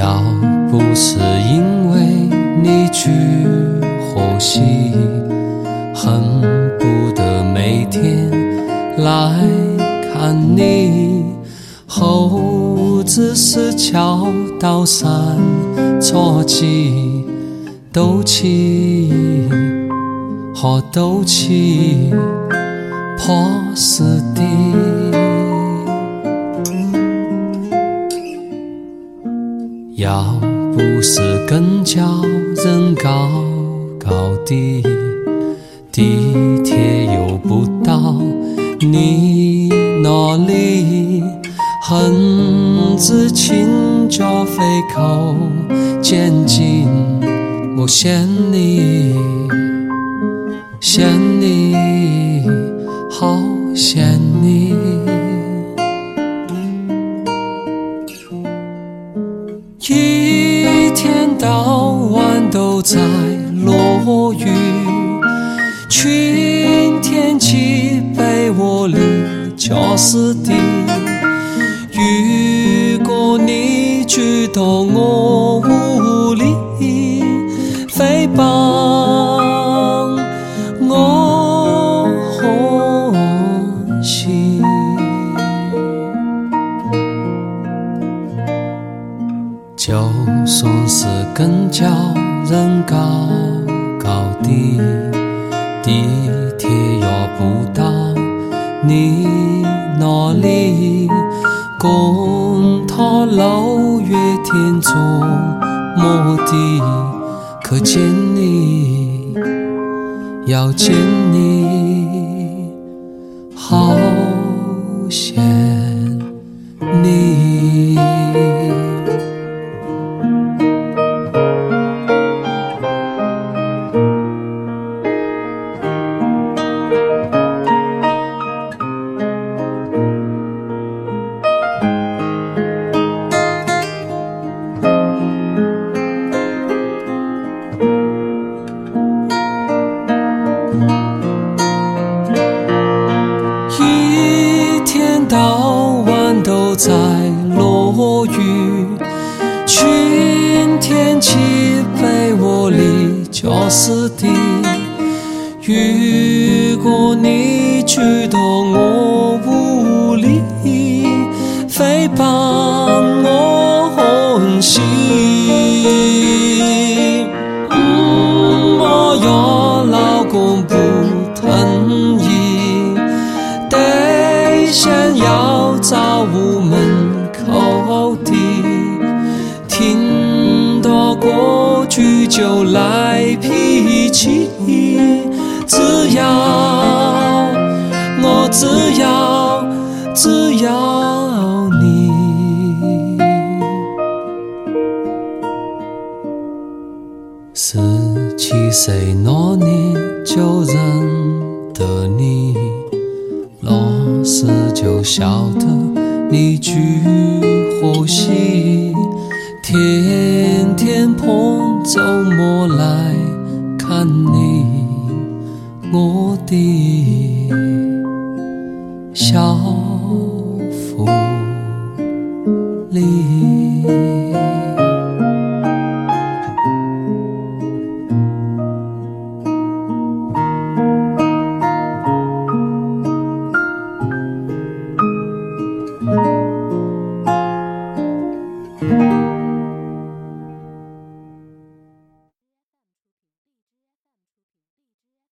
要不是因为你去呼吸，恨不得每天来看你。猴子是桥到山错起，斗气和斗气破死地。要不是更叫人高高低，地铁又不到你那里。恨自轻脚飞口渐近，我想你，想你，好想在落雨，晴天起被窝里教室的。如果你觉得我无力，诽谤我欢喜。就算是更叫人高高低，地铁也不到你那里。共他老月天中莫的，可见你，要见你，好想在落雨，晴天起被窝里教室的。如果你觉得我无力，诽谤我欢喜。嗯，我要老公不同意，对象要找屋歌曲就来脾气，只要我只要只要你。十七岁那年就认得你，老师就晓得你居何喜，天天碰周末来看你，我的小。